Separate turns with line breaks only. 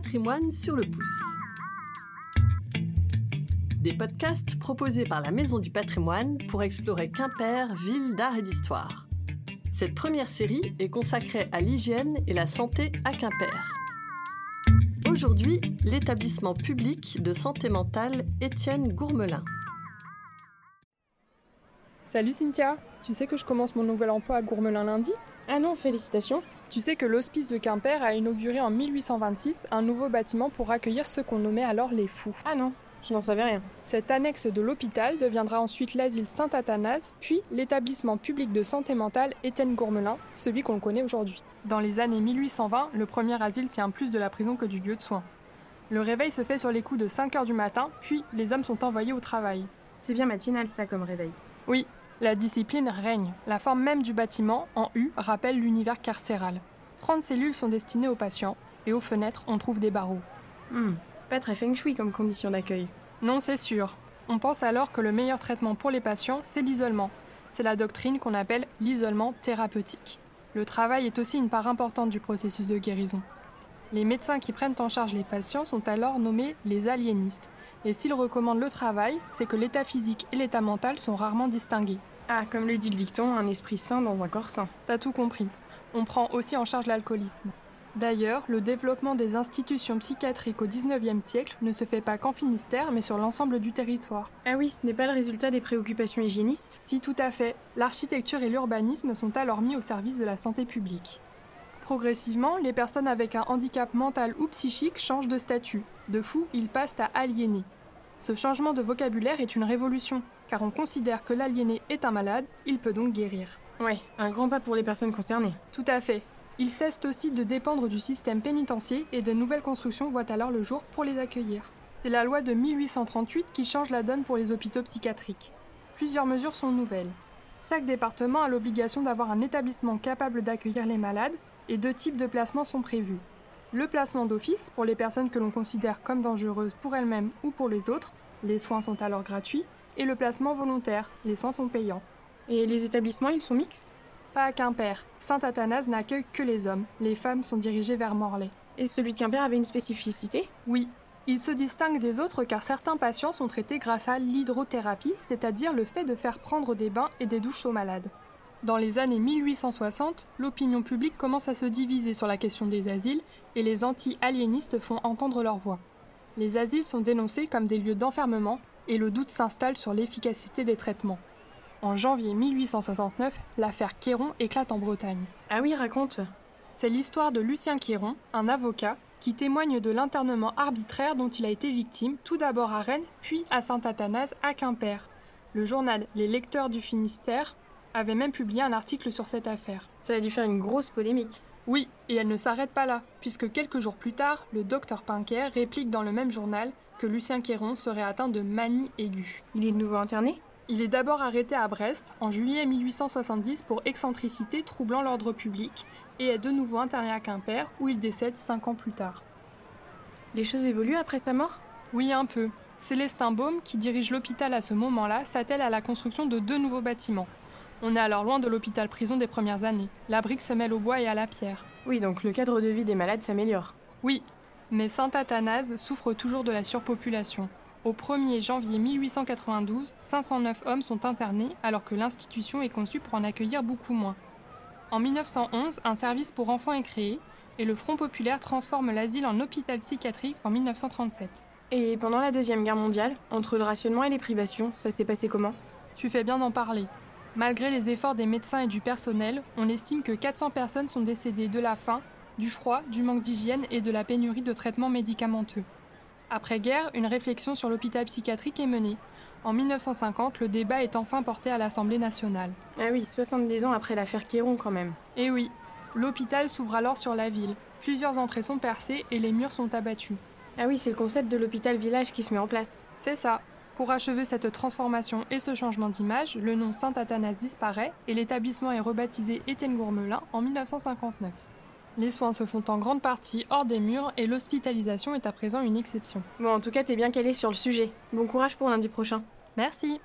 patrimoine sur le pouce. Des podcasts proposés par la Maison du patrimoine pour explorer Quimper, ville d'art et d'histoire. Cette première série est consacrée à l'hygiène et la santé à Quimper. Aujourd'hui, l'établissement public de santé mentale Étienne Gourmelin.
Salut Cynthia, tu sais que je commence mon nouvel emploi à Gourmelin lundi?
Ah non, félicitations.
Tu sais que l'hospice de Quimper a inauguré en 1826 un nouveau bâtiment pour accueillir ceux qu'on nommait alors les fous.
Ah non, je n'en savais rien.
Cette annexe de l'hôpital deviendra ensuite l'asile Saint-Athanase, puis l'établissement public de santé mentale Étienne Gourmelin, celui qu'on connaît aujourd'hui. Dans les années 1820, le premier asile tient plus de la prison que du lieu de soins. Le réveil se fait sur les coups de 5 heures du matin, puis les hommes sont envoyés au travail.
C'est bien matinal ça comme réveil.
Oui, la discipline règne. La forme même du bâtiment, en U, rappelle l'univers carcéral. 30 cellules sont destinées aux patients, et aux fenêtres, on trouve des barreaux.
Hmm, pas très feng shui comme condition d'accueil.
Non, c'est sûr. On pense alors que le meilleur traitement pour les patients, c'est l'isolement. C'est la doctrine qu'on appelle l'isolement thérapeutique. Le travail est aussi une part importante du processus de guérison. Les médecins qui prennent en charge les patients sont alors nommés les aliénistes. Et s'ils recommandent le travail, c'est que l'état physique et l'état mental sont rarement distingués.
Ah, comme le dit le dicton, un esprit sain dans un corps sain.
T'as tout compris. On prend aussi en charge l'alcoolisme. D'ailleurs, le développement des institutions psychiatriques au XIXe siècle ne se fait pas qu'en Finistère, mais sur l'ensemble du territoire.
Ah oui, ce n'est pas le résultat des préoccupations hygiénistes?
Si, tout à fait. L'architecture et l'urbanisme sont alors mis au service de la santé publique. Progressivement, les personnes avec un handicap mental ou psychique changent de statut. De fou, ils passent à aliénés. Ce changement de vocabulaire est une révolution, car on considère que l'aliéné est un malade, il peut donc guérir.
Ouais, un grand pas pour les personnes concernées.
Tout à fait. Ils cessent aussi de dépendre du système pénitentiaire et de nouvelles constructions voient alors le jour pour les accueillir. C'est la loi de 1838 qui change la donne pour les hôpitaux psychiatriques. Plusieurs mesures sont nouvelles. Chaque département a l'obligation d'avoir un établissement capable d'accueillir les malades et deux types de placements sont prévus. Le placement d'office pour les personnes que l'on considère comme dangereuses pour elles-mêmes ou pour les autres, les soins sont alors gratuits, et le placement volontaire, les soins sont payants.
Et les établissements, ils sont mixtes?
Pas à Quimper. Saint-Athanase n'accueille que les hommes, les femmes sont dirigées vers Morlaix.
Et celui de Quimper avait une spécificité?
Oui. Il se distingue des autres car certains patients sont traités grâce à l'hydrothérapie, c'est-à-dire le fait de faire prendre des bains et des douches aux malades. Dans les années 1860, l'opinion publique commence à se diviser sur la question des asiles et les anti-aliénistes font entendre leur voix. Les asiles sont dénoncés comme des lieux d'enfermement et le doute s'installe sur l'efficacité des traitements. En janvier 1869, l'affaire Quéron éclate en Bretagne.
Ah oui, raconte.
C'est l'histoire de Lucien Quéron, un avocat, qui témoigne de l'internement arbitraire dont il a été victime, tout d'abord à Rennes, puis à Saint-Athanase, à Quimper. Le journal Les Lecteurs du Finistère avait même publié un article sur cette affaire.
Ça a dû faire une grosse polémique.
Oui, et elle ne s'arrête pas là, puisque quelques jours plus tard, le docteur Pinker réplique dans le même journal que Lucien Quéron serait atteint de manie aiguë.
Il est de nouveau interné?
Il est d'abord arrêté à Brest en juillet 1870 pour excentricité troublant l'ordre public et est de nouveau interné à Quimper où il décède cinq ans plus tard.
Les choses évoluent après sa mort?
Oui, un peu. Célestin Baume, qui dirige l'hôpital à ce moment-là, s'attelle à la construction de deux nouveaux bâtiments. On est alors loin de l'hôpital-prison des premières années. La brique se mêle au bois et à la pierre.
Oui, donc le cadre de vie des malades s'améliore.
Oui, mais Saint-Athanase souffre toujours de la surpopulation. Au 1er janvier 1892, 509 hommes sont internés alors que l'institution est conçue pour en accueillir beaucoup moins. En 1911, un service pour enfants est créé et le Front populaire transforme l'asile en hôpital psychiatrique en 1937.
Et pendant la Deuxième Guerre mondiale, entre le rationnement et les privations, ça s'est passé comment?
Tu fais bien d'en parler. Malgré les efforts des médecins et du personnel, on estime que 400 personnes sont décédées de la faim, du froid, du manque d'hygiène et de la pénurie de traitements médicamenteux. Après-guerre, une réflexion sur l'hôpital psychiatrique est menée. En 1950, le débat est enfin porté à l'Assemblée nationale.
Ah oui, 70 ans après l'affaire Quéron quand même.
Eh oui, l'hôpital s'ouvre alors sur la ville. Plusieurs entrées sont percées et les murs sont abattus.
Ah oui, c'est le concept de l'hôpital village qui se met en place.
C'est ça. Pour achever cette transformation et ce changement d'image, le nom Saint-Athanas disparaît et l'établissement est rebaptisé Étienne Gourmelin en 1959. Les soins se font en grande partie hors des murs et l'hospitalisation est à présent une exception.
Bon, en tout cas, t'es bien calé sur le sujet. Bon courage pour lundi prochain.
Merci